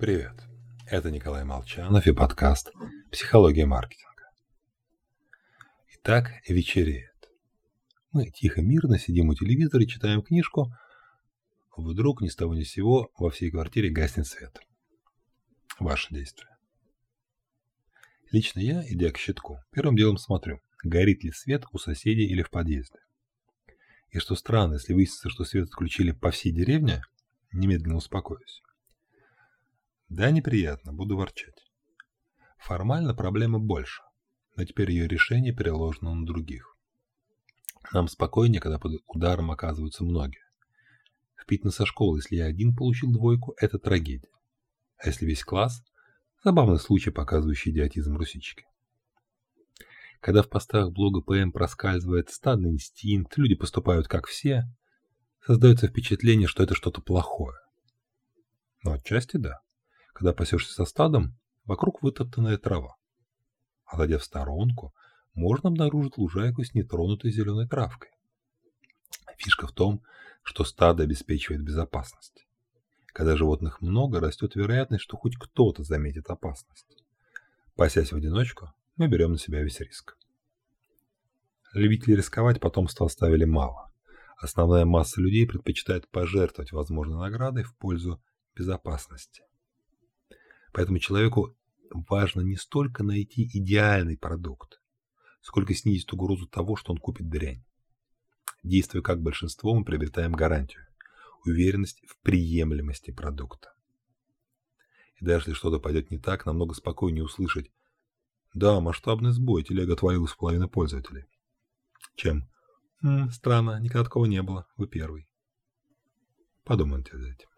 Привет, это Николай Молчанов и подкаст «Психология маркетинга». Итак, вечереет. Мы тихо-мирно сидим у телевизора и читаем книжку. Вдруг ни с того ни с сего во всей квартире гаснет свет. Ваше действие. Лично я, идя к щитку, первым делом смотрю, горит ли свет у соседей или в подъезде. И что странно, если выяснится, что свет отключили по всей деревне, немедленно успокоюсь. Да, неприятно, буду ворчать. Формально проблемы больше, но теперь ее решение переложено на других. Нам спокойнее, когда под ударом оказываются многие. В со школы, если я один получил двойку, это трагедия. А если весь класс – забавный случай, показывающий идиотизм русички. Когда в постах блога ПМ проскальзывает стадный инстинкт, люди поступают как все, создается впечатление, что это что-то плохое. Но отчасти да. Когда пасешься со стадом, вокруг вытоптанная трава. Отойдя в сторонку, можно обнаружить лужайку с нетронутой зеленой травкой. Фишка в том, что стадо обеспечивает безопасность. Когда животных много, растет вероятность, что хоть кто-то заметит опасность. Пасясь в одиночку, мы берем на себя весь риск. Любителей рисковать потомство оставили мало. Основная масса людей предпочитает пожертвовать возможной наградой в пользу безопасности. Поэтому человеку важно не столько найти идеальный продукт, сколько снизить угрозу того, что он купит дрянь. Действуя как большинство, мы приобретаем гарантию, уверенность в приемлемости продукта. И даже если что-то пойдет не так, намного спокойнее услышать «Да, масштабный сбой, телега отвалилась в половину пользователей», чем «М, «Странно, никогда такого не было, вы первый». Подумайте над этим.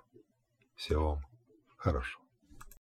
Всего вам хорошего.